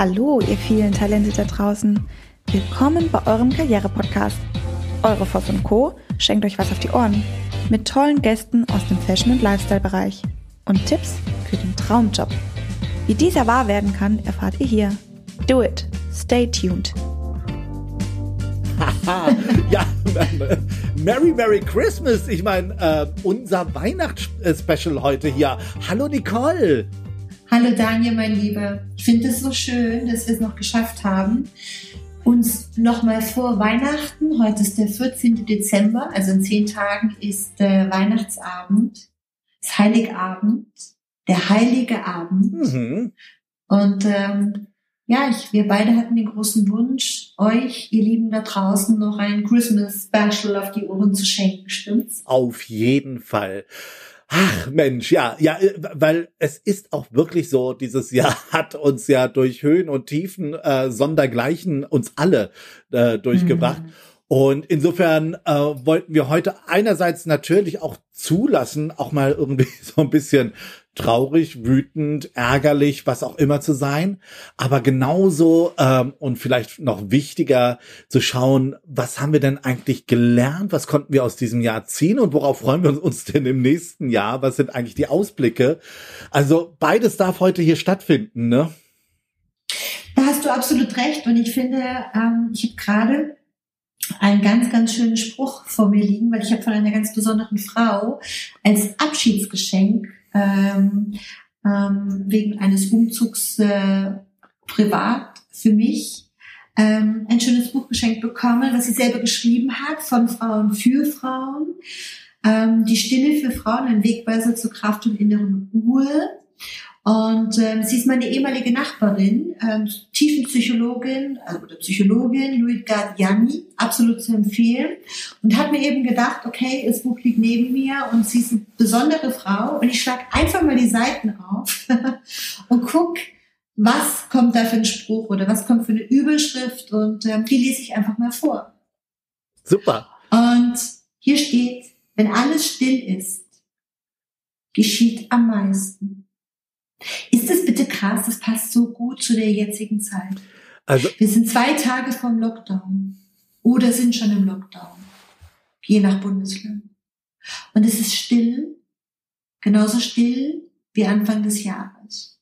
Hallo, ihr vielen Talente da draußen. Willkommen bei eurem Karriere-Podcast. Eure Voss und Co. schenkt euch was auf die Ohren. Mit tollen Gästen aus dem Fashion- und Lifestyle-Bereich. Und Tipps für den Traumjob. Wie dieser wahr werden kann, erfahrt ihr hier. Do it. Stay tuned. ja, Merry Merry Christmas. Ich meine, äh, unser Weihnachtsspecial heute hier. Hallo Nicole. Hallo Daniel, mein Lieber. Ich finde es so schön, dass wir es noch geschafft haben, uns nochmal vor Weihnachten, heute ist der 14. Dezember, also in zehn Tagen ist äh, Weihnachtsabend, das Heiligabend, der heilige Abend. Mhm. Und ähm, ja, ich, wir beide hatten den großen Wunsch, euch, ihr Lieben da draußen, noch ein Christmas Special auf die Ohren zu schenken, stimmt's? Auf jeden Fall. Ach Mensch, ja, ja, äh, weil es ist auch wirklich so, dieses Jahr hat uns ja durch Höhen und Tiefen äh, sondergleichen uns alle äh, durchgebracht. Mhm. Und insofern äh, wollten wir heute einerseits natürlich auch zulassen, auch mal irgendwie so ein bisschen traurig, wütend, ärgerlich, was auch immer zu sein, aber genauso ähm, und vielleicht noch wichtiger zu schauen, was haben wir denn eigentlich gelernt, was konnten wir aus diesem Jahr ziehen? Und worauf freuen wir uns denn im nächsten Jahr, was sind eigentlich die Ausblicke. Also beides darf heute hier stattfinden, ne? Da hast du absolut recht. Und ich finde, ähm, ich habe gerade einen ganz, ganz schönen Spruch vor mir liegen, weil ich habe von einer ganz besonderen Frau als Abschiedsgeschenk ähm, ähm, wegen eines Umzugs äh, privat für mich ähm, ein schönes Buch geschenkt bekommen, was sie selber geschrieben hat, von Frauen für Frauen. Ähm, die Stille für Frauen, ein Wegweiser zur Kraft und inneren Ruhe. Und ähm, sie ist meine ehemalige Nachbarin, ähm, Tiefenpsychologin also, oder Psychologin, Louis Gardiani, absolut zu empfehlen. Und hat mir eben gedacht, okay, das Buch liegt neben mir und sie ist eine besondere Frau. Und ich schlage einfach mal die Seiten auf und guck, was kommt da für ein Spruch oder was kommt für eine Überschrift. Und ähm, die lese ich einfach mal vor. Super. Und hier steht, wenn alles still ist, geschieht am meisten. Ist das bitte krass? Das passt so gut zu der jetzigen Zeit. Also, wir sind zwei Tage vom Lockdown oder sind schon im Lockdown, je nach Bundesland. Und es ist still, genauso still wie Anfang des Jahres.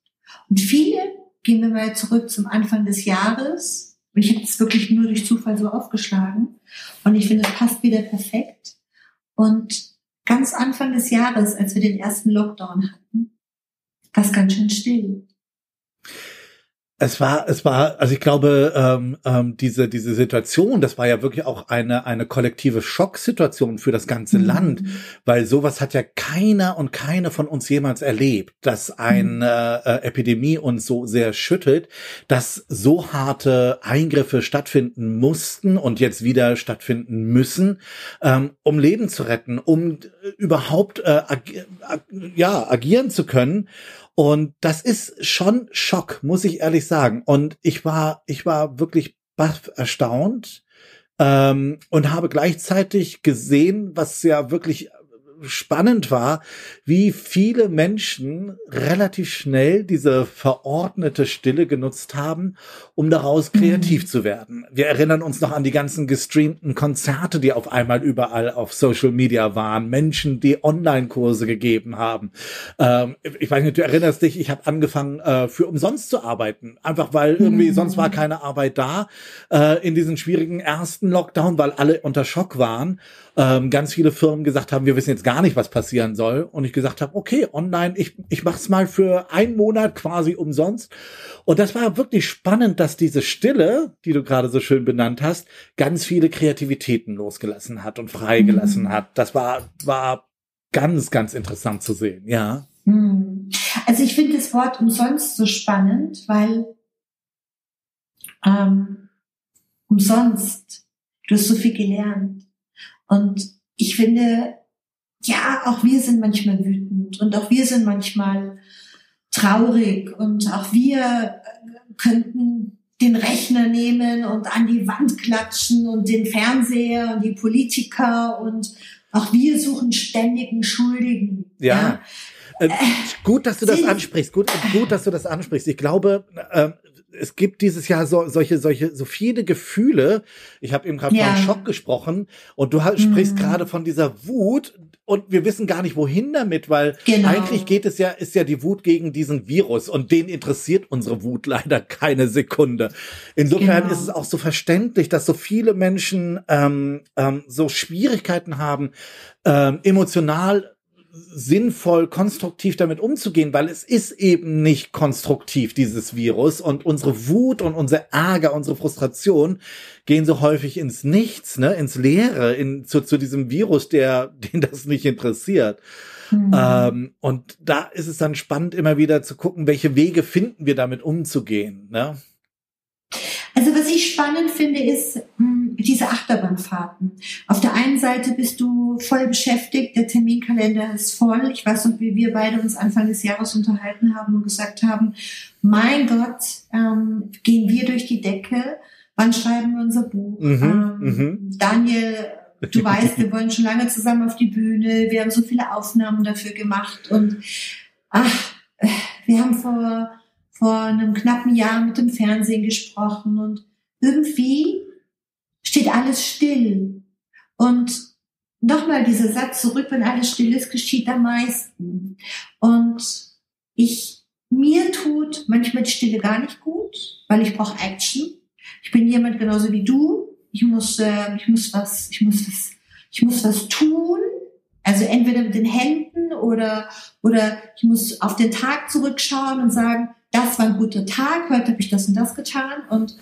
Und viele, gehen wir mal zurück zum Anfang des Jahres, und ich habe es wirklich nur durch Zufall so aufgeschlagen, und ich finde, es passt wieder perfekt. Und ganz Anfang des Jahres, als wir den ersten Lockdown hatten, das ganz schön still. Es war, es war, also ich glaube, ähm, ähm, diese diese Situation, das war ja wirklich auch eine eine kollektive Schocksituation für das ganze mhm. Land, weil sowas hat ja keiner und keine von uns jemals erlebt, dass eine mhm. äh, Epidemie uns so sehr schüttelt, dass so harte Eingriffe stattfinden mussten und jetzt wieder stattfinden müssen, ähm, um Leben zu retten, um überhaupt äh, ag ag ja agieren zu können. Und das ist schon Schock, muss ich ehrlich sagen. Und ich war, ich war wirklich baff erstaunt ähm, und habe gleichzeitig gesehen, was ja wirklich spannend war, wie viele Menschen relativ schnell diese verordnete Stille genutzt haben, um daraus kreativ mhm. zu werden. Wir erinnern uns noch an die ganzen gestreamten Konzerte, die auf einmal überall auf Social Media waren, Menschen, die Online-Kurse gegeben haben. Ähm, ich weiß nicht, du erinnerst dich, ich habe angefangen, äh, für umsonst zu arbeiten, einfach weil irgendwie mhm. sonst war keine Arbeit da äh, in diesen schwierigen ersten Lockdown, weil alle unter Schock waren ähm, ganz viele Firmen gesagt haben, wir wissen jetzt gar nicht, was passieren soll. Und ich gesagt habe, okay, online, ich, ich mach's mal für einen Monat quasi umsonst. Und das war wirklich spannend, dass diese Stille, die du gerade so schön benannt hast, ganz viele Kreativitäten losgelassen hat und freigelassen mhm. hat. Das war, war ganz, ganz interessant zu sehen, ja. Mhm. Also ich finde das Wort umsonst so spannend, weil ähm, umsonst, du hast so viel gelernt. Und ich finde, ja, auch wir sind manchmal wütend und auch wir sind manchmal traurig und auch wir äh, könnten den Rechner nehmen und an die Wand klatschen und den Fernseher und die Politiker und auch wir suchen ständigen Schuldigen. Ja. ja. Äh, gut, dass du das ansprichst. Gut, gut, dass du das ansprichst. Ich glaube, äh, es gibt dieses Jahr so, solche, solche, so viele Gefühle. Ich habe eben gerade ja. von Schock gesprochen und du halt, sprichst mhm. gerade von dieser Wut und wir wissen gar nicht wohin damit, weil genau. eigentlich geht es ja, ist ja die Wut gegen diesen Virus und den interessiert unsere Wut leider keine Sekunde. Insofern genau. ist es auch so verständlich, dass so viele Menschen ähm, ähm, so Schwierigkeiten haben, ähm, emotional sinnvoll, konstruktiv damit umzugehen, weil es ist eben nicht konstruktiv, dieses Virus. Und unsere Wut und unser Ärger, unsere Frustration gehen so häufig ins Nichts, ne, ins Leere, in, zu, zu diesem Virus, der, den das nicht interessiert. Mhm. Ähm, und da ist es dann spannend, immer wieder zu gucken, welche Wege finden wir damit umzugehen, ne? Also was ich spannend finde, ist hm, diese Achterbahnfahrten. Auf der einen Seite bist du voll beschäftigt, der Terminkalender ist voll. Ich weiß noch, wie wir beide uns Anfang des Jahres unterhalten haben und gesagt haben, mein Gott, ähm, gehen wir durch die Decke, wann schreiben wir unser Buch? Mhm, ähm, mhm. Daniel, du weißt, wir wollen schon lange zusammen auf die Bühne, wir haben so viele Aufnahmen dafür gemacht und ach, wir haben vor vor einem knappen Jahr mit dem Fernsehen gesprochen und irgendwie steht alles still. Und nochmal dieser Satz zurück, wenn alles still ist, geschieht am meisten. Und ich, mir tut manchmal die Stille gar nicht gut, weil ich brauche Action. Ich bin jemand genauso wie du. Ich muss, äh, ich muss was, ich muss was, ich muss was tun. Also entweder mit den Händen oder, oder ich muss auf den Tag zurückschauen und sagen, das war ein guter Tag, heute habe ich das und das getan. Und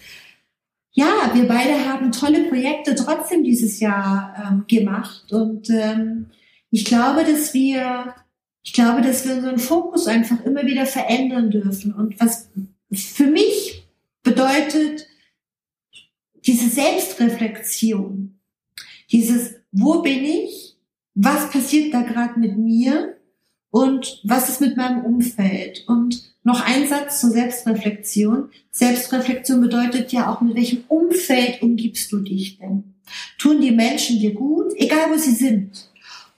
ja, wir beide haben tolle Projekte trotzdem dieses Jahr ähm, gemacht. Und ähm, ich glaube, dass wir, ich glaube, dass wir unseren Fokus einfach immer wieder verändern dürfen. Und was für mich bedeutet, diese Selbstreflexion, dieses, wo bin ich, was passiert da gerade mit mir und was ist mit meinem Umfeld und noch ein Satz zur Selbstreflexion. Selbstreflexion bedeutet ja auch, mit welchem Umfeld umgibst du dich denn? Tun die Menschen dir gut, egal wo sie sind?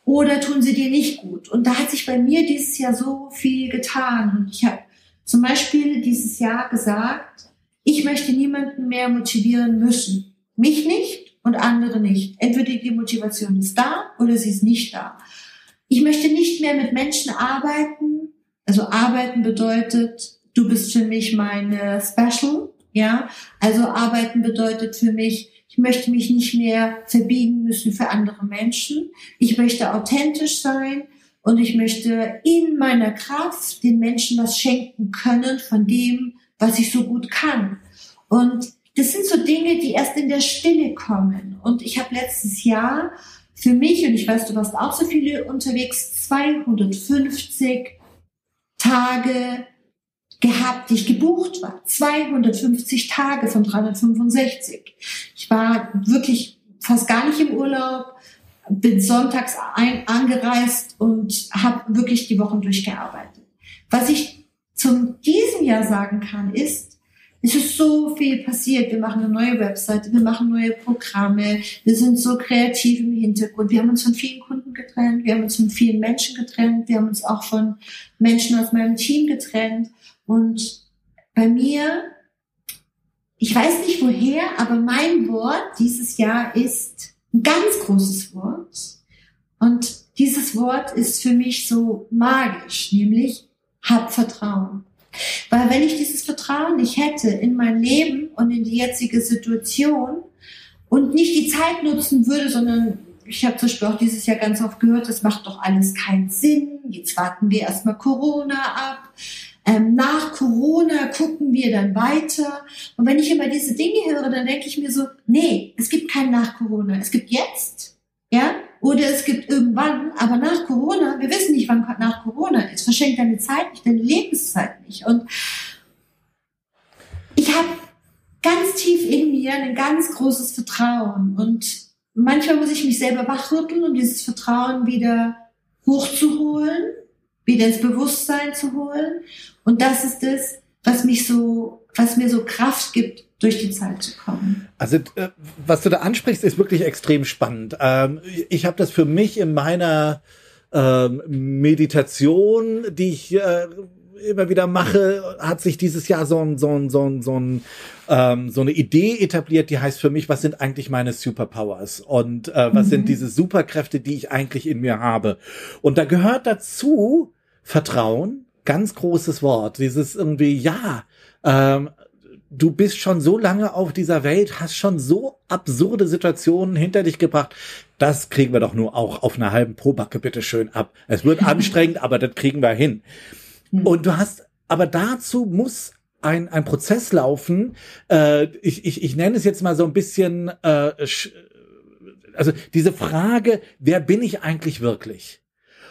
Oder tun sie dir nicht gut? Und da hat sich bei mir dieses Jahr so viel getan. Ich habe zum Beispiel dieses Jahr gesagt, ich möchte niemanden mehr motivieren müssen. Mich nicht und andere nicht. Entweder die Motivation ist da oder sie ist nicht da. Ich möchte nicht mehr mit Menschen arbeiten, also arbeiten bedeutet, du bist für mich meine Special, ja. Also arbeiten bedeutet für mich, ich möchte mich nicht mehr verbiegen müssen für andere Menschen. Ich möchte authentisch sein und ich möchte in meiner Kraft den Menschen was schenken können von dem, was ich so gut kann. Und das sind so Dinge, die erst in der Stille kommen. Und ich habe letztes Jahr für mich, und ich weiß, du warst auch so viele unterwegs, 250 Tage gehabt, die ich gebucht war. 250 Tage von 365. Ich war wirklich fast gar nicht im Urlaub, bin sonntags ein, angereist und habe wirklich die Wochen durchgearbeitet. Was ich zum diesem Jahr sagen kann, ist, es ist so viel passiert. Wir machen eine neue Webseite, wir machen neue Programme, wir sind so kreativ im Hintergrund. Wir haben uns von vielen Kunden getrennt, wir haben uns von vielen Menschen getrennt, wir haben uns auch von Menschen aus meinem Team getrennt. Und bei mir, ich weiß nicht woher, aber mein Wort dieses Jahr ist ein ganz großes Wort. Und dieses Wort ist für mich so magisch, nämlich hab Vertrauen. Weil wenn ich dieses Vertrauen nicht hätte in mein Leben und in die jetzige Situation und nicht die Zeit nutzen würde, sondern ich habe zum Beispiel auch dieses Jahr ganz oft gehört, das macht doch alles keinen Sinn. Jetzt warten wir erstmal Corona ab. Ähm, nach Corona gucken wir dann weiter. Und wenn ich immer diese Dinge höre, dann denke ich mir so, nee, es gibt kein nach Corona. Es gibt jetzt, ja, oder es gibt irgendwann, aber nach Corona, wir wissen nicht, wann nach Corona ist. Verschenk deine Zeit nicht, deine Lebenszeit nicht. Und ich habe ganz tief in mir ein ganz großes Vertrauen. Und manchmal muss ich mich selber wachrütteln, um dieses Vertrauen wieder hochzuholen, wieder ins Bewusstsein zu holen. Und das ist es, was mich so, was mir so Kraft gibt, durch die Zeit zu kommen. Also äh, was du da ansprichst, ist wirklich extrem spannend. Ähm, ich habe das für mich in meiner ähm, Meditation, die ich äh, immer wieder mache, hat sich dieses Jahr so ein, so ein, so ein, so ein ähm, so eine Idee etabliert, die heißt für mich, was sind eigentlich meine Superpowers und äh, was mhm. sind diese Superkräfte, die ich eigentlich in mir habe. Und da gehört dazu Vertrauen, ganz großes Wort. Dieses irgendwie, ja, ähm, du bist schon so lange auf dieser Welt, hast schon so absurde Situationen hinter dich gebracht. Das kriegen wir doch nur auch auf einer halben Probacke bitte schön ab. Es wird anstrengend, aber das kriegen wir hin. Hm. Und du hast, aber dazu muss ein, ein Prozess laufen. Äh, ich, ich, ich nenne es jetzt mal so ein bisschen, äh, also diese Frage, wer bin ich eigentlich wirklich?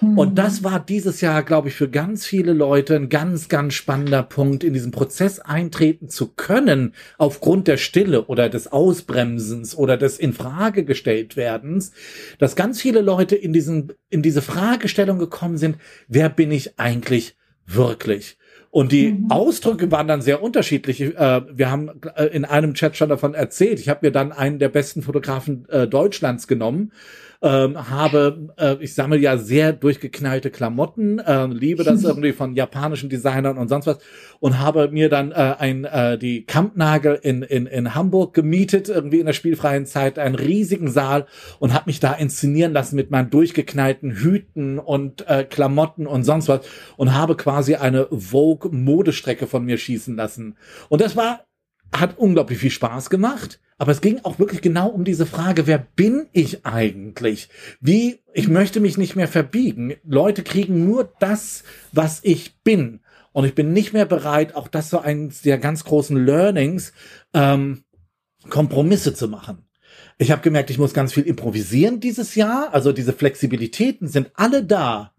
Und mhm. das war dieses Jahr, glaube ich, für ganz viele Leute ein ganz, ganz spannender Punkt, in diesen Prozess eintreten zu können, aufgrund der Stille oder des Ausbremsens oder des Infrage gestellt werdens, dass ganz viele Leute in diesen, in diese Fragestellung gekommen sind, wer bin ich eigentlich wirklich? Und die mhm. Ausdrücke waren dann sehr unterschiedlich. Äh, wir haben äh, in einem Chat schon davon erzählt. Ich habe mir dann einen der besten Fotografen äh, Deutschlands genommen ähm, habe, äh, ich sammle ja sehr durchgeknallte Klamotten, äh, liebe das irgendwie von japanischen Designern und sonst was und habe mir dann äh, ein äh, die Kampnagel in, in, in Hamburg gemietet, irgendwie in der spielfreien Zeit, einen riesigen Saal und habe mich da inszenieren lassen mit meinen durchgeknallten Hüten und äh, Klamotten und sonst was und habe quasi eine Vogue Modestrecke von mir schießen lassen. Und das war hat unglaublich viel Spaß gemacht. Aber es ging auch wirklich genau um diese Frage, wer bin ich eigentlich? Wie, ich möchte mich nicht mehr verbiegen. Leute kriegen nur das, was ich bin. Und ich bin nicht mehr bereit, auch das so eines der ganz großen Learnings, ähm, Kompromisse zu machen. Ich habe gemerkt, ich muss ganz viel improvisieren dieses Jahr. Also diese Flexibilitäten sind alle da,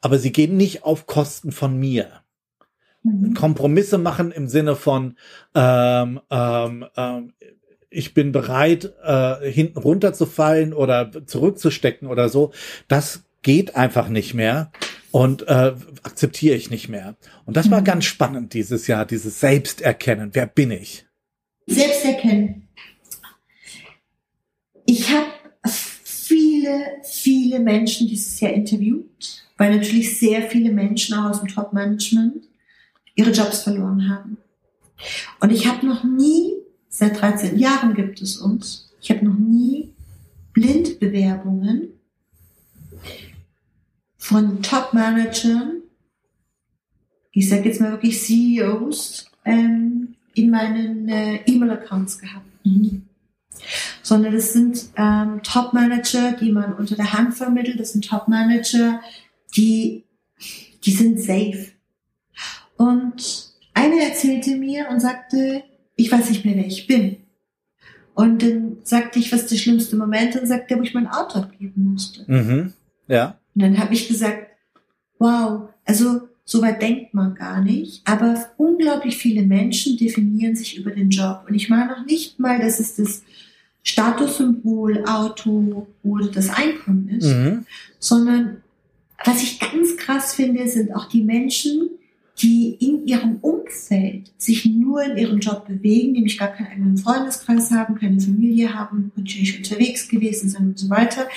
aber sie gehen nicht auf Kosten von mir. Mhm. Kompromisse machen im Sinne von ähm, ähm, ähm, ich bin bereit, äh, hinten runterzufallen oder zurückzustecken oder so, das geht einfach nicht mehr und äh, akzeptiere ich nicht mehr. Und das war mhm. ganz spannend dieses Jahr, dieses Selbsterkennen. Wer bin ich? Selbsterkennen. Ich habe viele, viele Menschen dieses Jahr interviewt, weil natürlich sehr viele Menschen auch aus dem Top-Management ihre Jobs verloren haben. Und ich habe noch nie Seit 13 Jahren gibt es uns. Ich habe noch nie Blindbewerbungen von Top-Managern, ich sage jetzt mal wirklich CEOs, ähm, in meinen äh, E-Mail-Accounts gehabt. Nie. Sondern das sind ähm, Top-Manager, die man unter der Hand vermittelt. Das sind Top-Manager, die, die sind safe. Und einer erzählte mir und sagte, ich weiß nicht mehr, wer ich bin. Und dann sagte ich, was der schlimmste Moment? Und sagte er, wo ich mein Auto abgeben musste. Mhm. Ja. Und dann habe ich gesagt, wow, also so weit denkt man gar nicht. Aber unglaublich viele Menschen definieren sich über den Job. Und ich meine noch nicht mal, dass es das Statussymbol, Auto oder das Einkommen ist, mhm. sondern was ich ganz krass finde, sind auch die Menschen, die in ihrem Umfeld sich nur in ihrem Job bewegen, nämlich gar keinen eigenen Freundeskreis haben, keine Familie haben, natürlich unterwegs gewesen sind und so weiter.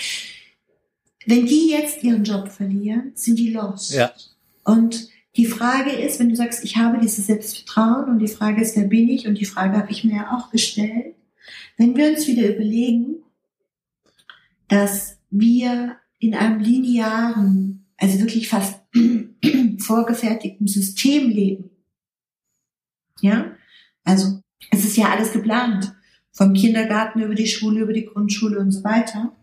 Wenn die jetzt ihren Job verlieren, sind die lost. Ja. Und die Frage ist, wenn du sagst, ich habe dieses Selbstvertrauen und die Frage ist, wer bin ich? Und die Frage habe ich mir ja auch gestellt. Wenn wir uns wieder überlegen, dass wir in einem linearen, also wirklich fast vorgefertigten System leben. Ja, also es ist ja alles geplant. Vom Kindergarten über die Schule, über die Grundschule und so weiter.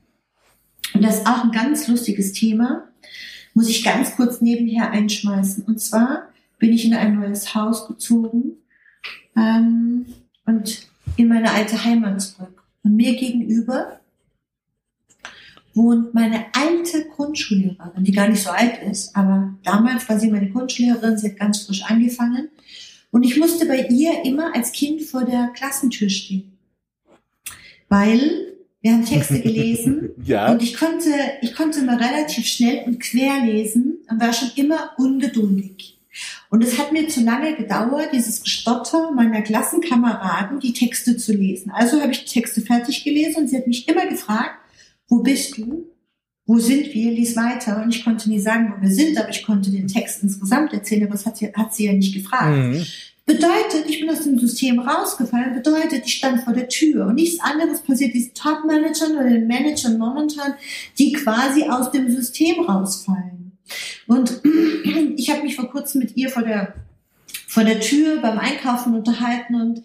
Und das ist auch ein ganz lustiges Thema. Muss ich ganz kurz nebenher einschmeißen. Und zwar bin ich in ein neues Haus gezogen ähm, und in meine alte Heimat zurück. Und mir gegenüber wohnt meine alte Grundschullehrerin, die gar nicht so alt ist, aber damals war sie meine Grundschullehrerin, sie hat ganz frisch angefangen. Und ich musste bei ihr immer als Kind vor der Klassentür stehen. Weil wir haben Texte gelesen ja. und ich konnte, ich konnte immer relativ schnell und quer lesen und war schon immer ungeduldig. Und es hat mir zu lange gedauert, dieses Gestotter meiner Klassenkameraden, die Texte zu lesen. Also habe ich die Texte fertig gelesen und sie hat mich immer gefragt, wo bist du? wo sind wir, lies weiter. Und ich konnte nie sagen, wo wir sind, aber ich konnte den Text insgesamt erzählen, aber das hat sie, hat sie ja nicht gefragt. Mhm. Bedeutet, ich bin aus dem System rausgefallen, bedeutet, ich stand vor der Tür und nichts anderes passiert diesen Top-Managern oder den Managern momentan, die quasi aus dem System rausfallen. Und ich habe mich vor kurzem mit ihr vor der, vor der Tür beim Einkaufen unterhalten und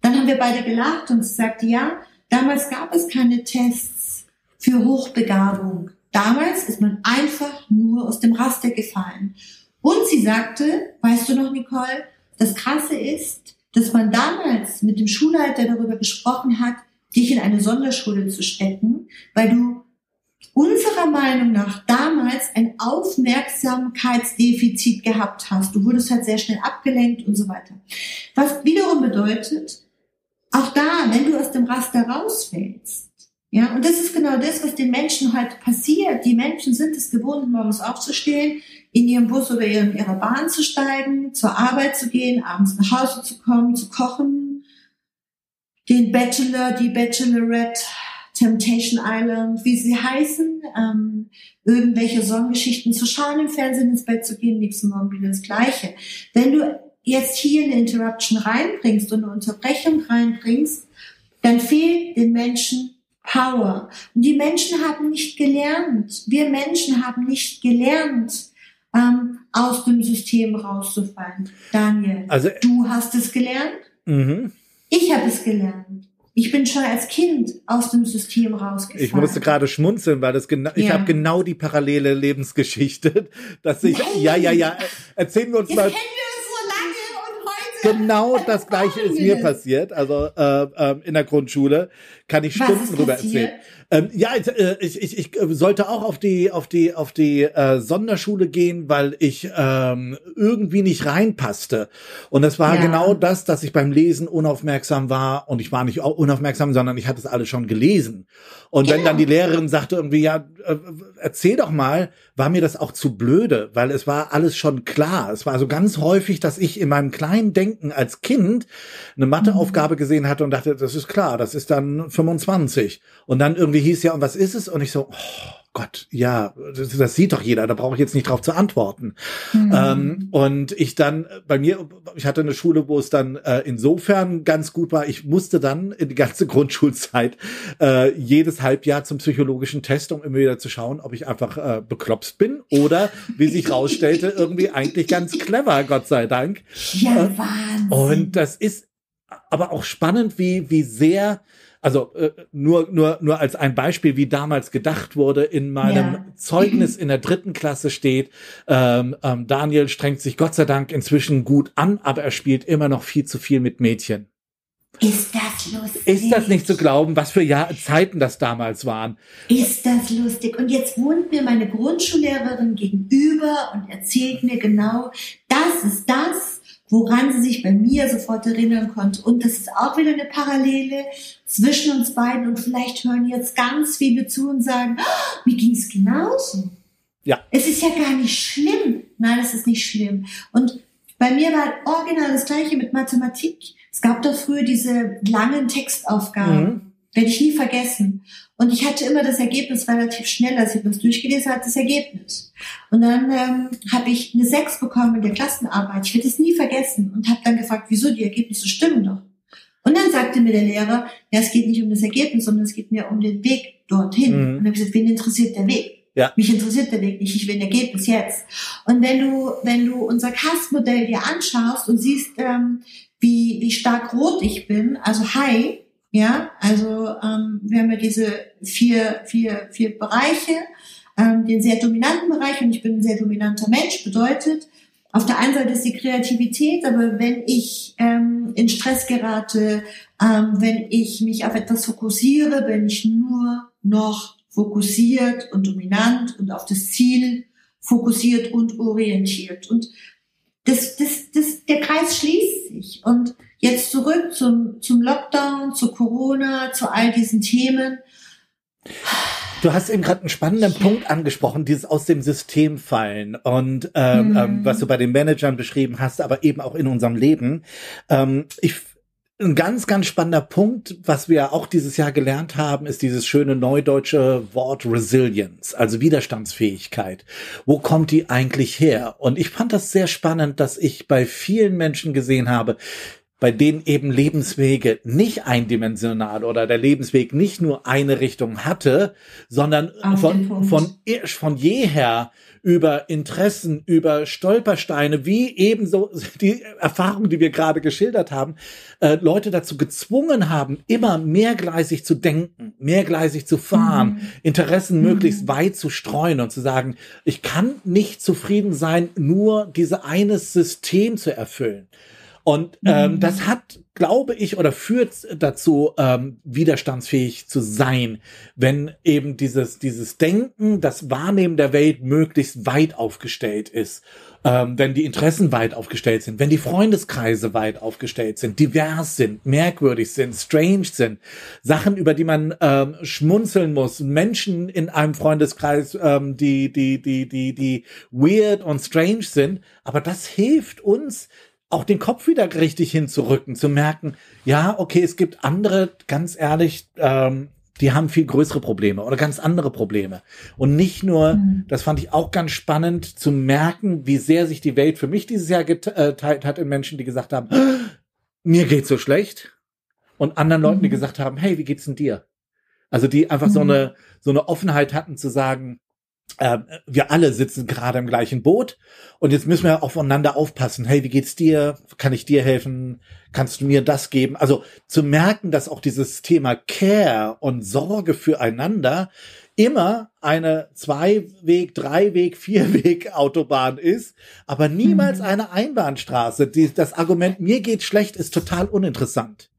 dann haben wir beide gelacht und sie sagte, ja, damals gab es keine Tests für Hochbegabung. Damals ist man einfach nur aus dem Raster gefallen. Und sie sagte, weißt du noch, Nicole, das Krasse ist, dass man damals mit dem Schulleiter darüber gesprochen hat, dich in eine Sonderschule zu stecken, weil du unserer Meinung nach damals ein Aufmerksamkeitsdefizit gehabt hast. Du wurdest halt sehr schnell abgelenkt und so weiter. Was wiederum bedeutet, auch da, wenn du aus dem Raster rausfällst, ja, und das ist genau das, was den Menschen heute passiert. Die Menschen sind es gewohnt, morgens aufzustehen, in ihrem Bus oder in ihrer Bahn zu steigen, zur Arbeit zu gehen, abends nach Hause zu kommen, zu kochen, den Bachelor, die Bachelorette, Temptation Island, wie sie heißen, ähm, irgendwelche Songgeschichten zu schauen, im Fernsehen ins Bett zu gehen, nächsten Morgen wieder das Gleiche. Wenn du jetzt hier eine Interruption reinbringst und eine Unterbrechung reinbringst, dann fehlt den Menschen Power. Und die Menschen haben nicht gelernt, wir Menschen haben nicht gelernt, ähm, aus dem System rauszufallen. Daniel, also, du hast es gelernt. Mhm. Ich habe es gelernt. Ich bin schon als Kind aus dem System rausgefallen. Ich musste gerade schmunzeln, weil das genau, ja. ich habe genau die parallele Lebensgeschichte, dass ich, Nein. ja, ja, ja, erzählen wir uns Jetzt mal. Genau das gleiche ist mir passiert, also äh, äh, in der Grundschule kann ich Stunden drüber erzählen. Ähm, ja, äh, ich, ich, ich sollte auch auf die auf die auf die äh, Sonderschule gehen, weil ich ähm, irgendwie nicht reinpasste. Und es war ja. genau das, dass ich beim Lesen unaufmerksam war und ich war nicht unaufmerksam, sondern ich hatte es alles schon gelesen. Und wenn dann die Lehrerin sagte irgendwie, ja, äh, erzähl doch mal, war mir das auch zu blöde, weil es war alles schon klar. Es war so ganz häufig, dass ich in meinem kleinen Denken als Kind eine Matheaufgabe mhm. gesehen hatte und dachte, das ist klar, das ist dann 25. Und dann irgendwie hieß ja, und was ist es? Und ich so, oh Gott, ja, das, das sieht doch jeder, da brauche ich jetzt nicht drauf zu antworten. Mhm. Ähm, und ich dann, bei mir, ich hatte eine Schule, wo es dann äh, insofern ganz gut war, ich musste dann in die ganze Grundschulzeit äh, jedes Halbjahr zum psychologischen Test, um immer wieder zu schauen, ob ich einfach äh, beklopst bin oder, wie sich rausstellte, irgendwie eigentlich ganz clever, Gott sei Dank. Ja, äh, Wahnsinn. Und das ist aber auch spannend, wie, wie sehr also äh, nur, nur, nur als ein Beispiel, wie damals gedacht wurde, in meinem ja. Zeugnis in der dritten Klasse steht, ähm, ähm, Daniel strengt sich Gott sei Dank inzwischen gut an, aber er spielt immer noch viel zu viel mit Mädchen. Ist das lustig? Ist das nicht zu glauben, was für Jahr Zeiten das damals waren? Ist das lustig? Und jetzt wohnt mir meine Grundschullehrerin gegenüber und erzählt mir genau, das ist das, woran sie sich bei mir sofort erinnern konnte. Und das ist auch wieder eine Parallele zwischen uns beiden. Und vielleicht hören jetzt ganz viele zu und sagen, oh, mir ging es genauso. Ja. Es ist ja gar nicht schlimm. Nein, es ist nicht schlimm. Und bei mir war original das gleiche mit Mathematik. Es gab doch früher diese langen Textaufgaben. Mhm. Werde ich nie vergessen. Und ich hatte immer das Ergebnis relativ schnell, als ich das durchgelesen hatte, das Ergebnis. Und dann ähm, habe ich eine 6 bekommen in der Klassenarbeit. Ich werde es nie vergessen und habe dann gefragt, wieso die Ergebnisse stimmen doch. Und dann sagte mir der Lehrer, ja, es geht nicht um das Ergebnis, sondern es geht mir um den Weg dorthin. Mhm. Und dann habe ich gesagt, wen interessiert der Weg? Ja. Mich interessiert der Weg nicht, ich will ein Ergebnis jetzt. Und wenn du, wenn du unser Cast-Modell dir anschaust und siehst, ähm, wie, wie stark rot ich bin, also high, ja, also ähm, wir haben ja diese vier, vier, vier Bereiche, ähm, den sehr dominanten Bereich und ich bin ein sehr dominanter Mensch, bedeutet, auf der einen Seite ist die Kreativität, aber wenn ich ähm, in Stress gerate, ähm, wenn ich mich auf etwas fokussiere, bin ich nur noch fokussiert und dominant und auf das Ziel fokussiert und orientiert. Und das, das, das, der Kreis schließt sich. Und Jetzt zurück zum, zum Lockdown, zu Corona, zu all diesen Themen. Du hast eben gerade einen spannenden Punkt angesprochen, dieses aus dem System fallen und ähm, mhm. ähm, was du bei den Managern beschrieben hast, aber eben auch in unserem Leben. Ähm, ich ein ganz, ganz spannender Punkt, was wir auch dieses Jahr gelernt haben, ist dieses schöne neudeutsche Wort Resilience, also Widerstandsfähigkeit. Wo kommt die eigentlich her? Und ich fand das sehr spannend, dass ich bei vielen Menschen gesehen habe, bei denen eben Lebenswege nicht eindimensional oder der Lebensweg nicht nur eine Richtung hatte, sondern von, von, von jeher über Interessen, über Stolpersteine, wie ebenso die Erfahrung, die wir gerade geschildert haben, äh, Leute dazu gezwungen haben, immer mehrgleisig zu denken, mehrgleisig zu fahren, mhm. Interessen mhm. möglichst weit zu streuen und zu sagen, ich kann nicht zufrieden sein, nur diese eines System zu erfüllen. Und ähm, mhm. das hat, glaube ich, oder führt dazu, ähm, widerstandsfähig zu sein, wenn eben dieses, dieses Denken, das Wahrnehmen der Welt möglichst weit aufgestellt ist, ähm, wenn die Interessen weit aufgestellt sind, wenn die Freundeskreise weit aufgestellt sind, divers sind, merkwürdig sind, strange sind, Sachen, über die man ähm, schmunzeln muss, Menschen in einem Freundeskreis, ähm, die, die, die, die, die weird und strange sind, aber das hilft uns, auch den Kopf wieder richtig hinzurücken, zu merken, ja, okay, es gibt andere, ganz ehrlich, ähm, die haben viel größere Probleme oder ganz andere Probleme. Und nicht nur, mhm. das fand ich auch ganz spannend zu merken, wie sehr sich die Welt für mich dieses Jahr geteilt hat in Menschen, die gesagt haben, mir geht's so schlecht. Und anderen Leuten, die mhm. gesagt haben, hey, wie geht's denn dir? Also die einfach mhm. so eine, so eine Offenheit hatten zu sagen, äh, wir alle sitzen gerade im gleichen Boot und jetzt müssen wir aufeinander aufpassen. Hey, wie geht's dir? Kann ich dir helfen? Kannst du mir das geben? Also zu merken, dass auch dieses Thema Care und Sorge füreinander immer eine Zwei-Weg, Drei-Weg, Vier-Weg Autobahn ist, aber niemals mhm. eine Einbahnstraße. Die, das Argument, mir geht schlecht, ist total uninteressant.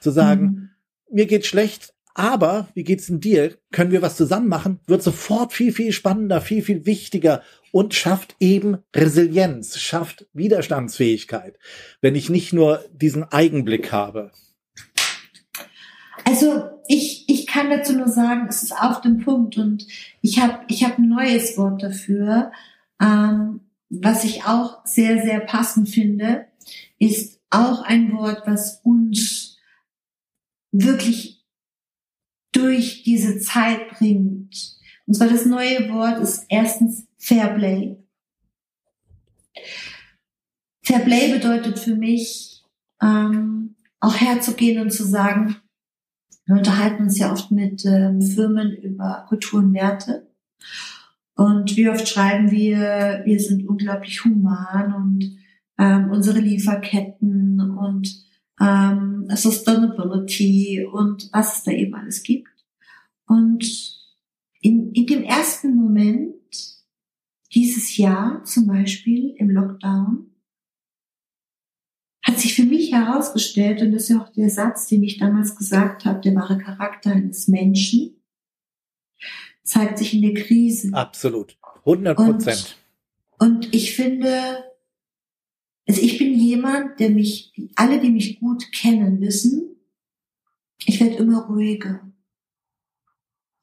Zu sagen, mhm. mir geht schlecht, aber wie geht's denn dir? Können wir was zusammen machen? Wird sofort viel, viel spannender, viel, viel wichtiger und schafft eben Resilienz, schafft Widerstandsfähigkeit, wenn ich nicht nur diesen Eigenblick habe. Also ich, ich kann dazu nur sagen, es ist auf dem Punkt und ich habe ich hab ein neues Wort dafür, ähm, was ich auch sehr, sehr passend finde, ist auch ein Wort, was uns wirklich durch diese Zeit bringt. Und zwar das neue Wort ist erstens Fairplay. Fairplay bedeutet für mich, ähm, auch herzugehen und zu sagen, wir unterhalten uns ja oft mit ähm, Firmen über Kultur und Werte. Und wie oft schreiben wir, wir sind unglaublich human und ähm, unsere Lieferketten und ähm, Sustainability und was es da eben alles gibt. Und in, in dem ersten Moment, dieses Jahr zum Beispiel im Lockdown, hat sich für mich herausgestellt, und das ist ja auch der Satz, den ich damals gesagt habe, der wahre Charakter eines Menschen, zeigt sich in der Krise. Absolut. 100 Prozent. Und, und ich finde, also ich bin jemand, der mich, alle, die mich gut kennen, wissen, ich werde immer ruhiger.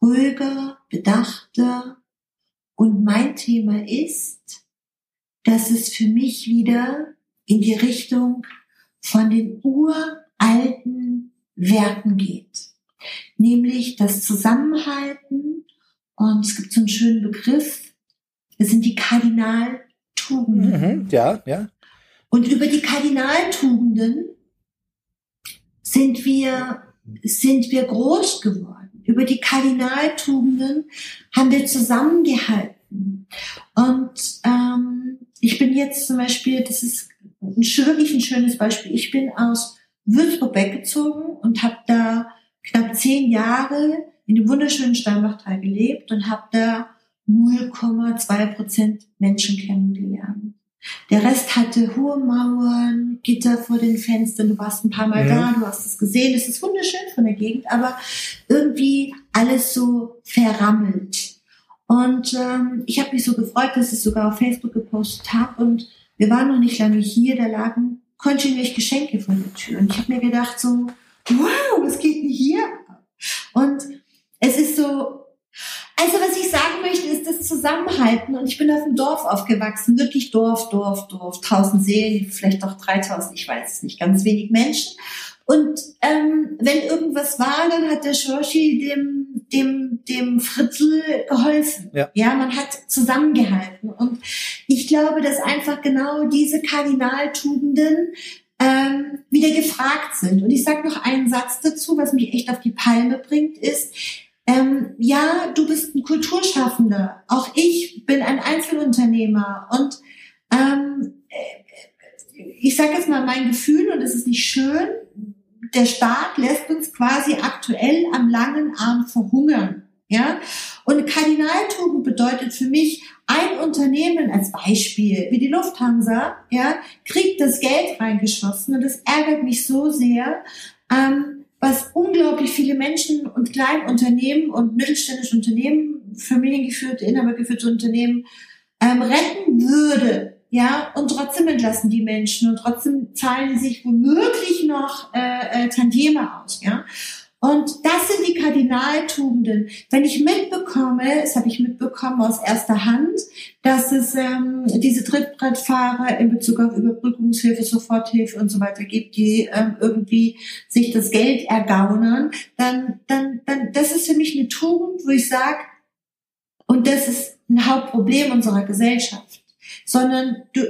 Ruhiger, bedachter. Und mein Thema ist, dass es für mich wieder in die Richtung von den uralten Werten geht. Nämlich das Zusammenhalten. Und es gibt so einen schönen Begriff. Das sind die Kardinaltugenden. Mhm, ja, ja. Und über die Kardinaltugenden sind wir, sind wir groß geworden. Über die Kardinaltugenden haben wir zusammengehalten. Und ähm, ich bin jetzt zum Beispiel, das ist ein, wirklich ein schönes Beispiel. Ich bin aus Würzburg weggezogen und habe da knapp zehn Jahre in dem wunderschönen Steinbachtal gelebt und habe da 0,2 Prozent Menschen kennengelernt. Der Rest hatte hohe Mauern, Gitter vor den Fenstern. Du warst ein paar Mal ja. da, du hast es gesehen. Es ist wunderschön von der Gegend, aber irgendwie alles so verrammelt. Und ähm, ich habe mich so gefreut, dass ich sogar auf Facebook gepostet habe. Und wir waren noch nicht lange hier, da lagen kontinuierlich Geschenke vor der Tür. Und ich habe mir gedacht so, wow, was geht denn hier? Und es ist so, Also was ich sagen möchte, ist das Zusammenhalten. Und ich bin auf dem Dorf aufgewachsen, wirklich Dorf, Dorf, Dorf, tausend Seelen, vielleicht auch 3000, ich weiß es nicht, ganz wenig Menschen. Und ähm, wenn irgendwas war, dann hat der Shoshi dem, dem, dem Fritzl geholfen. Ja. ja, man hat zusammengehalten. Und ich glaube, dass einfach genau diese Kardinaltugenden ähm, wieder gefragt sind. Und ich sage noch einen Satz dazu, was mich echt auf die Palme bringt, ist, ähm, ja, du bist ein Kulturschaffender. Auch ich bin ein Einzelunternehmer. Und ähm, äh, ich sage jetzt mal mein Gefühl, und es ist nicht schön, der Staat lässt uns quasi aktuell am langen Arm verhungern. Ja? Und Kardinaltugend bedeutet für mich, ein Unternehmen als Beispiel, wie die Lufthansa, ja, kriegt das Geld reingeschossen und das ärgert mich so sehr, ähm, was unglaublich viele Menschen und Kleinunternehmen und mittelständische Unternehmen, familiengeführte, inhabergeführte Unternehmen ähm, retten würde. Ja, und trotzdem entlassen die Menschen und trotzdem zahlen sie sich womöglich noch äh, äh, Tantieme aus. Ja, und das sind die Kardinaltugenden. Wenn ich mitbekomme, das habe ich mitbekommen aus erster Hand, dass es ähm, diese Trittbrettfahrer in Bezug auf Überbrückungshilfe, Soforthilfe und so weiter gibt, die ähm, irgendwie sich das Geld ergaunern, dann, dann, dann, das ist für mich eine Tugend, wo ich sage, und das ist ein Hauptproblem unserer Gesellschaft, sondern du,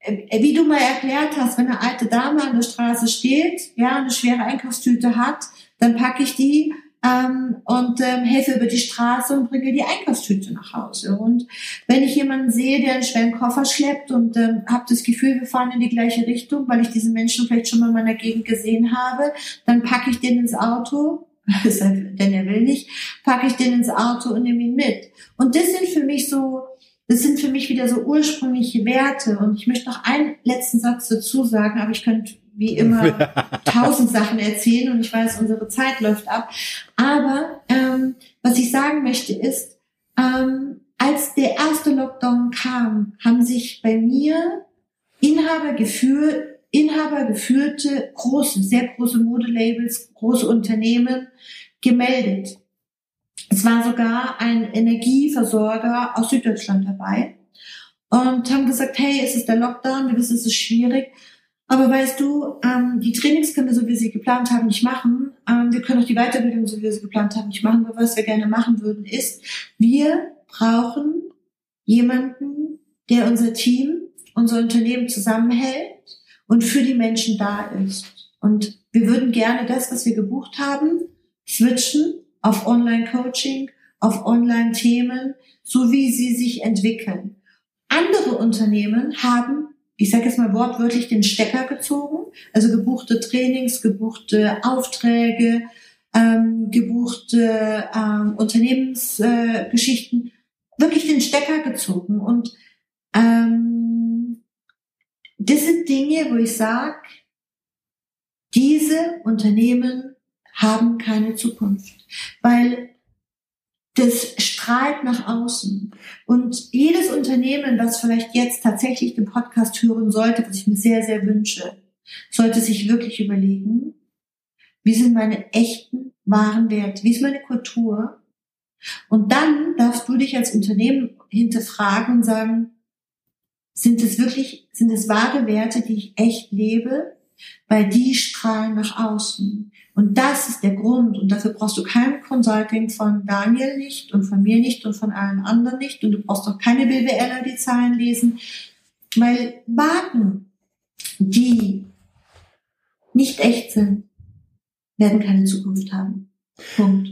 äh, wie du mal erklärt hast, wenn eine alte Dame an der Straße steht, ja, eine schwere Einkaufstüte hat, dann packe ich die ähm, und ähm, helfe über die Straße und bringe die Einkaufstüte nach Hause. Und wenn ich jemanden sehe, der einen schweren Koffer schleppt und ähm, habe das Gefühl, wir fahren in die gleiche Richtung, weil ich diesen Menschen vielleicht schon mal in meiner Gegend gesehen habe, dann packe ich den ins Auto, denn er will nicht, packe ich den ins Auto und nehme ihn mit. Und das sind für mich so, das sind für mich wieder so ursprüngliche Werte. Und ich möchte noch einen letzten Satz dazu sagen, aber ich könnte wie immer tausend Sachen erzählen und ich weiß, unsere Zeit läuft ab. Aber ähm, was ich sagen möchte ist, ähm, als der erste Lockdown kam, haben sich bei mir Inhaber geführt, Inhaber geführte große, sehr große Modelabels, große Unternehmen gemeldet. Es war sogar ein Energieversorger aus Süddeutschland dabei und haben gesagt, hey, es ist der Lockdown, wir wissen, es ist schwierig, aber weißt du, ähm, die Trainings können wir, so wie sie geplant haben, nicht machen. Ähm, wir können auch die Weiterbildung, so wie wir sie geplant haben, nicht machen. Aber was wir gerne machen würden, ist, wir brauchen jemanden, der unser Team, unser Unternehmen zusammenhält und für die Menschen da ist. Und wir würden gerne das, was wir gebucht haben, switchen auf Online-Coaching, auf Online-Themen, so wie sie sich entwickeln. Andere Unternehmen haben ich sage jetzt mal wortwörtlich, den Stecker gezogen. Also gebuchte Trainings, gebuchte Aufträge, ähm, gebuchte ähm, Unternehmensgeschichten, äh, wirklich den Stecker gezogen. Und ähm, das sind Dinge, wo ich sage, diese Unternehmen haben keine Zukunft, weil das strahlt nach außen. Und jedes Unternehmen, was vielleicht jetzt tatsächlich den Podcast hören sollte, was ich mir sehr, sehr wünsche, sollte sich wirklich überlegen, wie sind meine echten, wahren Werte, wie ist meine Kultur? Und dann darfst du dich als Unternehmen hinterfragen und sagen, sind es wirklich, sind es wahre Werte, die ich echt lebe? Weil die strahlen nach außen. Und das ist der Grund. Und dafür brauchst du kein Consulting von Daniel nicht und von mir nicht und von allen anderen nicht. Und du brauchst auch keine BWLer, die Zahlen lesen. Weil Marken, die nicht echt sind, werden keine Zukunft haben. Punkt.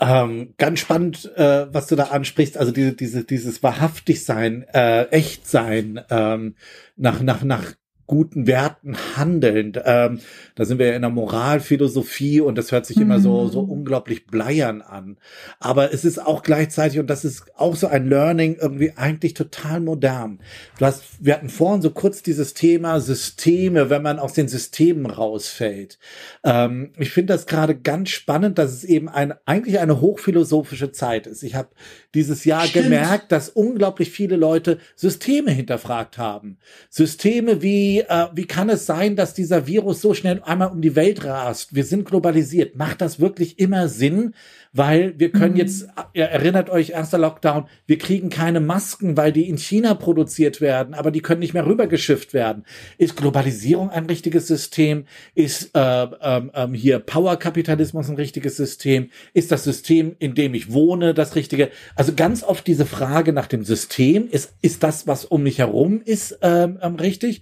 Ähm, ganz spannend, äh, was du da ansprichst, also diese, diese, dieses wahrhaftig sein, äh, echt sein, ähm, nach, nach, nach guten Werten handelnd. Ähm, da sind wir ja in der Moralphilosophie und das hört sich mhm. immer so, so mhm. unglaublich bleiern an. Aber es ist auch gleichzeitig, und das ist auch so ein Learning, irgendwie eigentlich total modern. Du hast, wir hatten vorhin so kurz dieses Thema Systeme, wenn man aus den Systemen rausfällt. Ähm, ich finde das gerade ganz spannend, dass es eben ein, eigentlich eine hochphilosophische Zeit ist. Ich habe dieses Jahr Stimmt. gemerkt, dass unglaublich viele Leute Systeme hinterfragt haben. Systeme wie wie, äh, wie kann es sein, dass dieser Virus so schnell einmal um die Welt rast? Wir sind globalisiert. Macht das wirklich immer Sinn? Weil wir können mhm. jetzt, ihr erinnert euch, erster Lockdown, wir kriegen keine Masken, weil die in China produziert werden, aber die können nicht mehr rübergeschifft werden. Ist Globalisierung ein richtiges System? Ist äh, ähm, ähm, hier Powerkapitalismus ein richtiges System? Ist das System, in dem ich wohne, das richtige? Also ganz oft diese Frage nach dem System, ist, ist das, was um mich herum ist, ähm, ähm, richtig?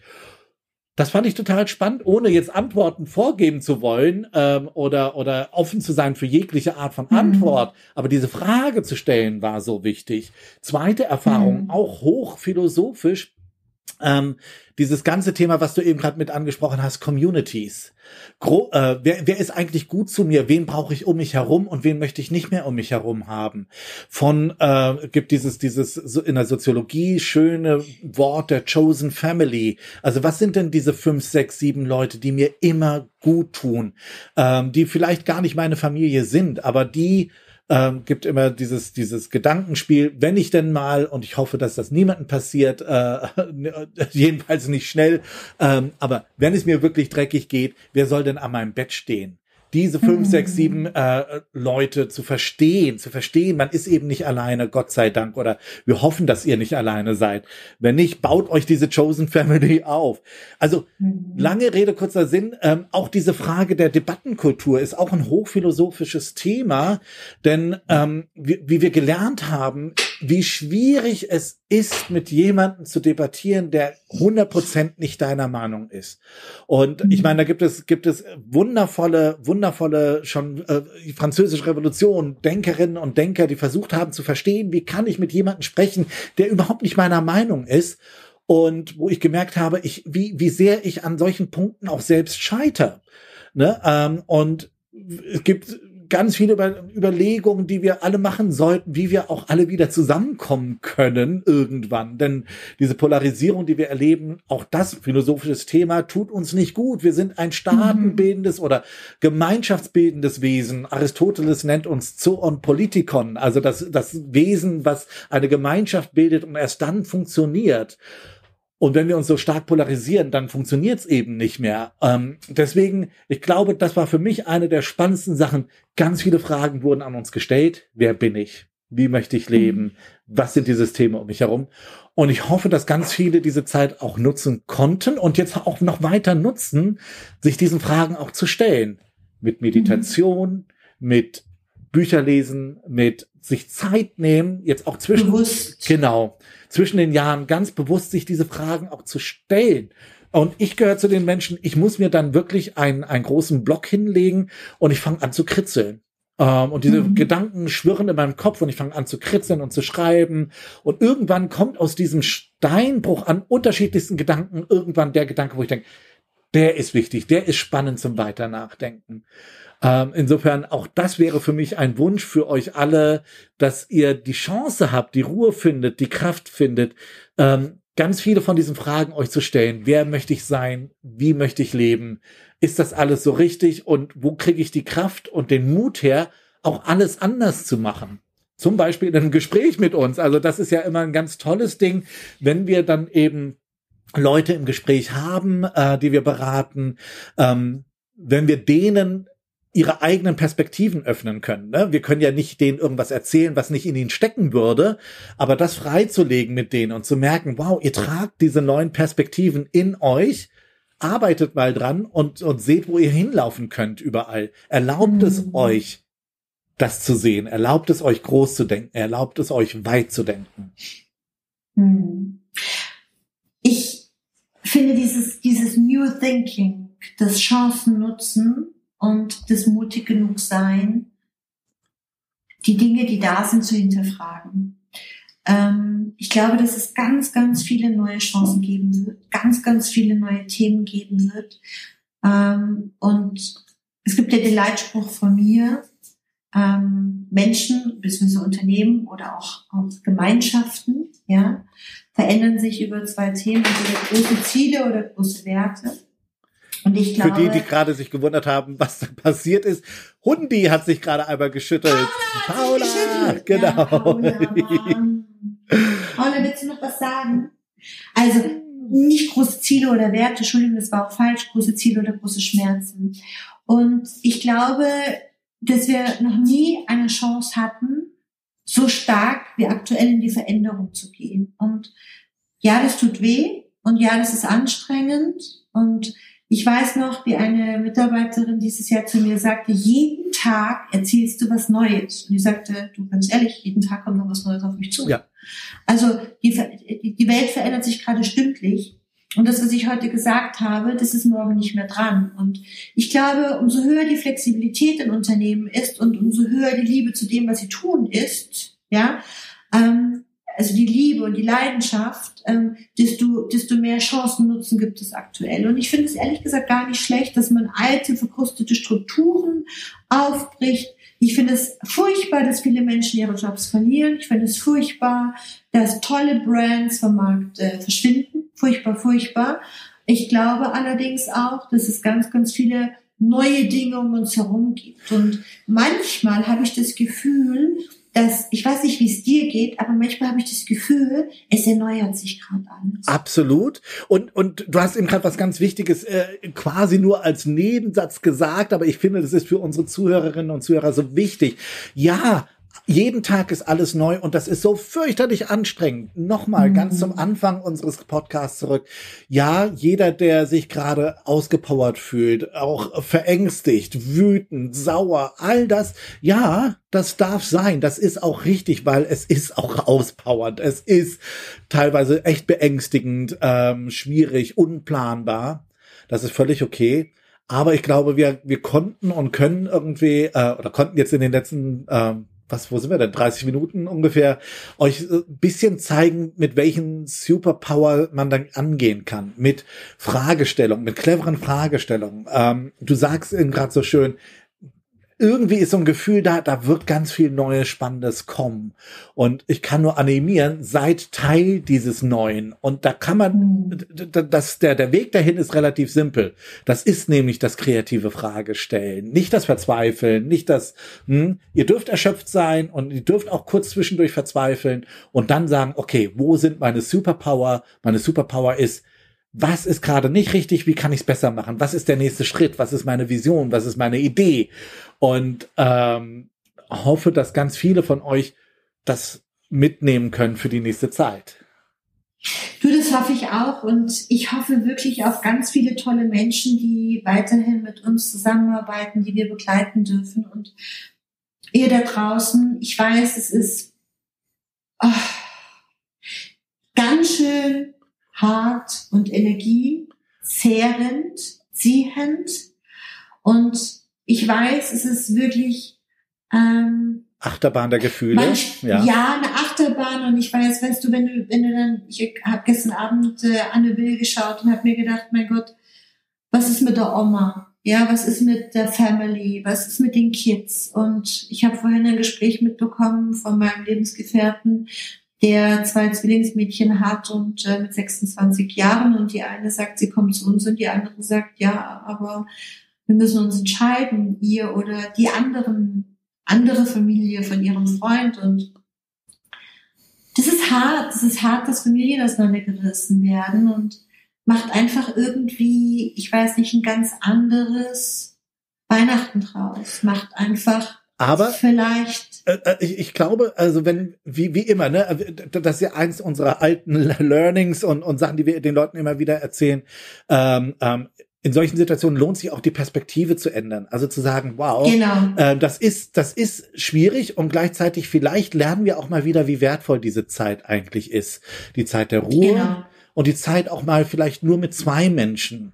Das fand ich total spannend, ohne jetzt Antworten vorgeben zu wollen ähm, oder, oder offen zu sein für jegliche Art von mhm. Antwort. Mhm. Aber diese Frage zu stellen war so wichtig. Zweite Erfahrung, mhm. auch hochphilosophisch, ähm, dieses ganze Thema, was du eben gerade mit angesprochen hast, Communities. Gro äh, wer, wer ist eigentlich gut zu mir? Wen brauche ich um mich herum und wen möchte ich nicht mehr um mich herum haben? Von äh, gibt dieses dieses so in der Soziologie schöne Wort der chosen family. Also was sind denn diese fünf, sechs, sieben Leute, die mir immer gut tun, ähm, die vielleicht gar nicht meine Familie sind, aber die ähm, gibt immer dieses, dieses Gedankenspiel, wenn ich denn mal, und ich hoffe, dass das niemandem passiert, äh, jedenfalls nicht schnell, ähm, aber wenn es mir wirklich dreckig geht, wer soll denn an meinem Bett stehen? Diese fünf, mhm. sechs, sieben äh, Leute zu verstehen, zu verstehen, man ist eben nicht alleine, Gott sei Dank, oder wir hoffen, dass ihr nicht alleine seid. Wenn nicht, baut euch diese Chosen Family auf. Also mhm. lange Rede, kurzer Sinn, ähm, auch diese Frage der Debattenkultur ist auch ein hochphilosophisches Thema, denn ähm, wie, wie wir gelernt haben, wie schwierig es ist, mit jemandem zu debattieren, der 100% nicht deiner Meinung ist. Und ich meine, da gibt es, gibt es wundervolle, wundervolle, schon äh, französische Revolution, Denkerinnen und Denker, die versucht haben zu verstehen, wie kann ich mit jemandem sprechen, der überhaupt nicht meiner Meinung ist. Und wo ich gemerkt habe, ich, wie, wie sehr ich an solchen Punkten auch selbst scheiter. Ne? Ähm, und es gibt ganz viele Über Überlegungen, die wir alle machen sollten, wie wir auch alle wieder zusammenkommen können irgendwann. Denn diese Polarisierung, die wir erleben, auch das philosophisches Thema, tut uns nicht gut. Wir sind ein staatenbildendes mhm. oder gemeinschaftsbildendes Wesen. Aristoteles nennt uns Zoon Politikon, also das, das Wesen, was eine Gemeinschaft bildet und erst dann funktioniert. Und wenn wir uns so stark polarisieren, dann funktioniert es eben nicht mehr. Ähm, deswegen, ich glaube, das war für mich eine der spannendsten Sachen. Ganz viele Fragen wurden an uns gestellt. Wer bin ich? Wie möchte ich leben? Mhm. Was sind die Systeme um mich herum? Und ich hoffe, dass ganz viele diese Zeit auch nutzen konnten und jetzt auch noch weiter nutzen, sich diesen Fragen auch zu stellen. Mit Meditation, mhm. mit Bücherlesen, mit sich Zeit nehmen, jetzt auch zwischen, Bewusst. genau, zwischen den Jahren ganz bewusst sich diese Fragen auch zu stellen. Und ich gehöre zu den Menschen, ich muss mir dann wirklich einen, einen großen Block hinlegen und ich fange an zu kritzeln. Ähm, und diese mhm. Gedanken schwirren in meinem Kopf und ich fange an zu kritzeln und zu schreiben. Und irgendwann kommt aus diesem Steinbruch an unterschiedlichsten Gedanken irgendwann der Gedanke, wo ich denke, der ist wichtig, der ist spannend zum Weiter nachdenken. Ähm, insofern auch das wäre für mich ein Wunsch für euch alle, dass ihr die Chance habt, die Ruhe findet, die Kraft findet, ähm, ganz viele von diesen Fragen euch zu stellen. Wer möchte ich sein? Wie möchte ich leben? Ist das alles so richtig? Und wo kriege ich die Kraft und den Mut her, auch alles anders zu machen? Zum Beispiel in einem Gespräch mit uns. Also das ist ja immer ein ganz tolles Ding, wenn wir dann eben Leute im Gespräch haben, äh, die wir beraten, ähm, wenn wir denen ihre eigenen Perspektiven öffnen können. Ne? Wir können ja nicht denen irgendwas erzählen, was nicht in ihnen stecken würde, aber das freizulegen mit denen und zu merken, wow, ihr tragt diese neuen Perspektiven in euch, arbeitet mal dran und, und seht, wo ihr hinlaufen könnt überall. Erlaubt mhm. es euch, das zu sehen. Erlaubt es euch groß zu denken. Erlaubt es euch weit zu denken. Mhm. Ich finde dieses, dieses New Thinking, das Chancen nutzen, und das mutig genug sein, die Dinge, die da sind, zu hinterfragen. Ähm, ich glaube, dass es ganz, ganz viele neue Chancen geben wird, ganz, ganz viele neue Themen geben wird. Ähm, und es gibt ja den Leitspruch von mir, ähm, Menschen, bzw. Unternehmen oder auch, auch Gemeinschaften, ja, verändern sich über zwei Themen, entweder große Ziele oder große Werte. Und ich glaube, Für die, die gerade sich gewundert haben, was da passiert ist, Hundi hat sich gerade einmal geschüttelt. Paula, Paula geschüttelt. genau. Ja, Paula, Paula, willst du noch was sagen? Also, nicht große Ziele oder Werte, Entschuldigung, das war auch falsch, große Ziele oder große Schmerzen. Und ich glaube, dass wir noch nie eine Chance hatten, so stark wie aktuell in die Veränderung zu gehen. Und ja, das tut weh und ja, das ist anstrengend und ich weiß noch, wie eine Mitarbeiterin dieses Jahr zu mir sagte, jeden Tag erzählst du was Neues. Und ich sagte, du ganz ehrlich, jeden Tag kommt noch was Neues auf mich zu. Ja. Also die, die Welt verändert sich gerade stündlich. Und das, was ich heute gesagt habe, das ist morgen nicht mehr dran. Und ich glaube, umso höher die Flexibilität in Unternehmen ist und umso höher die Liebe zu dem, was sie tun, ist, ja, ähm, also die Liebe und die Leidenschaft, ähm, desto, desto mehr Chancen nutzen gibt es aktuell. Und ich finde es ehrlich gesagt gar nicht schlecht, dass man alte, verkrustete Strukturen aufbricht. Ich finde es furchtbar, dass viele Menschen ihre Jobs verlieren. Ich finde es furchtbar, dass tolle Brands vom Markt äh, verschwinden. Furchtbar, furchtbar. Ich glaube allerdings auch, dass es ganz, ganz viele neue Dinge um uns herum gibt. Und manchmal habe ich das Gefühl, dass, ich weiß nicht, wie es dir geht, aber manchmal habe ich das Gefühl, es erneuert sich gerade alles. Absolut. Und, und du hast eben gerade was ganz Wichtiges äh, quasi nur als Nebensatz gesagt, aber ich finde, das ist für unsere Zuhörerinnen und Zuhörer so wichtig. Ja, jeden Tag ist alles neu und das ist so fürchterlich anstrengend. Nochmal mhm. ganz zum Anfang unseres Podcasts zurück. Ja, jeder, der sich gerade ausgepowert fühlt, auch verängstigt, wütend, sauer, all das, ja, das darf sein. Das ist auch richtig, weil es ist auch auspowernd. Es ist teilweise echt beängstigend, ähm, schwierig, unplanbar. Das ist völlig okay. Aber ich glaube, wir, wir konnten und können irgendwie, äh, oder konnten jetzt in den letzten ähm, was, wo sind wir denn? 30 Minuten ungefähr, euch ein bisschen zeigen, mit welchen Superpower man dann angehen kann. Mit Fragestellungen, mit cleveren Fragestellungen. Ähm, du sagst eben gerade so schön, irgendwie ist so ein Gefühl da, da wird ganz viel Neues, Spannendes kommen. Und ich kann nur animieren, seid Teil dieses Neuen. Und da kann man, mhm. das, der, der Weg dahin ist relativ simpel. Das ist nämlich das kreative Fragestellen. Nicht das Verzweifeln, nicht das, hm, ihr dürft erschöpft sein und ihr dürft auch kurz zwischendurch verzweifeln und dann sagen, okay, wo sind meine Superpower? Meine Superpower ist, was ist gerade nicht richtig, wie kann ich es besser machen, was ist der nächste Schritt, was ist meine Vision, was ist meine Idee? Und ähm, hoffe, dass ganz viele von euch das mitnehmen können für die nächste Zeit. Du, das hoffe ich auch. Und ich hoffe wirklich auf ganz viele tolle Menschen, die weiterhin mit uns zusammenarbeiten, die wir begleiten dürfen. Und ihr da draußen, ich weiß, es ist oh, ganz schön hart und energiezehrend, ziehend. Und ich weiß, es ist wirklich ähm, Achterbahn der Gefühle. Manch, ja. ja, eine Achterbahn. Und ich weiß, weißt du, wenn du, wenn du dann, ich habe gestern Abend äh, Anne Will geschaut und habe mir gedacht, mein Gott, was ist mit der Oma? Ja, was ist mit der Family? Was ist mit den Kids? Und ich habe vorhin ein Gespräch mitbekommen von meinem Lebensgefährten, der zwei Zwillingsmädchen hat und äh, mit 26 Jahren und die eine sagt, sie kommt zu uns und die andere sagt, ja, aber wir müssen uns entscheiden, ihr oder die anderen, andere Familie von ihrem Freund und das ist hart, das ist hart, dass Familien auseinandergerissen werden und macht einfach irgendwie, ich weiß nicht, ein ganz anderes Weihnachten draus, macht einfach aber vielleicht. Äh, äh, ich, ich glaube, also wenn, wie, wie immer, ne, äh, das ist ja eins unserer alten Learnings und, und Sachen, die wir den Leuten immer wieder erzählen. Ähm, ähm, in solchen Situationen lohnt sich auch die Perspektive zu ändern. Also zu sagen, wow, genau. äh, das ist, das ist schwierig und gleichzeitig vielleicht lernen wir auch mal wieder, wie wertvoll diese Zeit eigentlich ist. Die Zeit der Ruhe genau. und die Zeit auch mal vielleicht nur mit zwei Menschen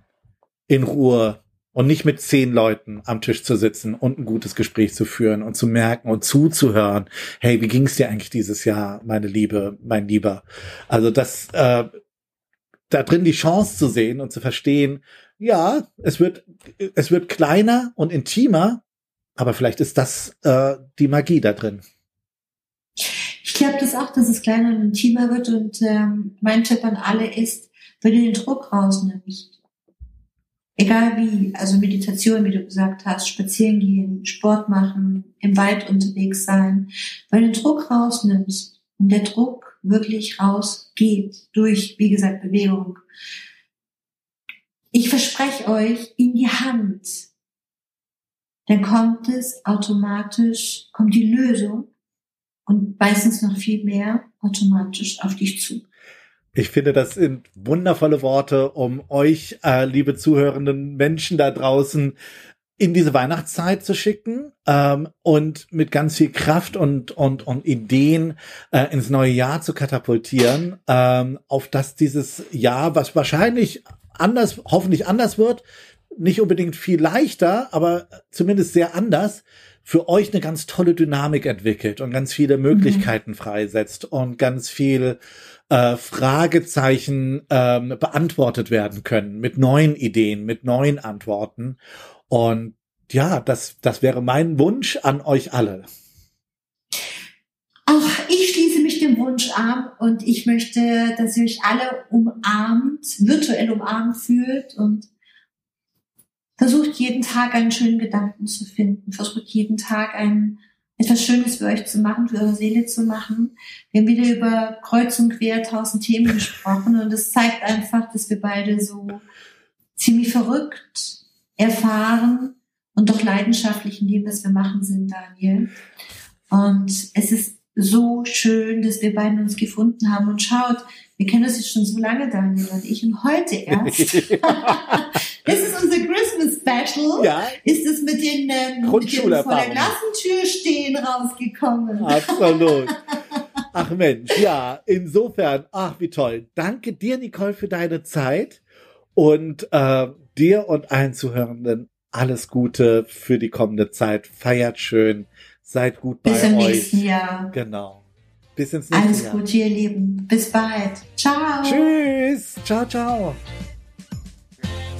in Ruhe und nicht mit zehn Leuten am Tisch zu sitzen und ein gutes Gespräch zu führen und zu merken und zuzuhören, hey, wie ging es dir eigentlich dieses Jahr, meine Liebe, mein Lieber? Also das, äh, da drin die Chance zu sehen und zu verstehen, ja, es wird, es wird kleiner und intimer, aber vielleicht ist das äh, die Magie da drin. Ich glaube das auch, dass es kleiner und intimer wird und ähm, mein Tipp an alle ist, wenn du den Druck rausnimmst, Egal wie, also Meditation, wie du gesagt hast, spazieren gehen, Sport machen, im Wald unterwegs sein, weil du den Druck rausnimmst und der Druck wirklich rausgeht durch, wie gesagt, Bewegung. Ich verspreche euch, in die Hand, dann kommt es automatisch, kommt die Lösung und meistens noch viel mehr automatisch auf dich zu. Ich finde, das sind wundervolle Worte, um euch, äh, liebe zuhörenden Menschen da draußen, in diese Weihnachtszeit zu schicken ähm, und mit ganz viel Kraft und und und Ideen äh, ins neue Jahr zu katapultieren, ähm, auf dass dieses Jahr, was wahrscheinlich anders, hoffentlich anders wird, nicht unbedingt viel leichter, aber zumindest sehr anders, für euch eine ganz tolle Dynamik entwickelt und ganz viele mhm. Möglichkeiten mhm. freisetzt und ganz viel äh, Fragezeichen ähm, beantwortet werden können mit neuen Ideen, mit neuen Antworten. Und ja, das, das wäre mein Wunsch an euch alle. Ach, ich schließe mich dem Wunsch an und ich möchte, dass ihr euch alle umarmt, virtuell umarmt fühlt und versucht jeden Tag einen schönen Gedanken zu finden, versucht jeden Tag ein, etwas Schönes für euch zu machen, für eure Seele zu machen. Wir haben wieder über Kreuz und Quer tausend Themen gesprochen und es zeigt einfach, dass wir beide so ziemlich verrückt, erfahren und doch leidenschaftlich in dem, was wir machen sind, Daniel. Und es ist so schön, dass wir beiden uns gefunden haben und schaut, wir kennen uns jetzt schon so lange, Daniel und ich, und heute erst. das ist unser Christmas Special. Ja. Ist es mit den, ähm, den vor der Klassentür stehen rausgekommen. Absolut. Ach Mensch, ja, insofern, ach wie toll. Danke dir, Nicole, für deine Zeit und äh, dir und allen Zuhörenden alles Gute für die kommende Zeit. Feiert schön, seid gut Bis bei euch. Bis zum nächsten Jahr. Genau. Bis ins nächste Alles Jahr. Alles Gute, ihr Lieben. Bis bald. Ciao. Tschüss. Ciao, ciao.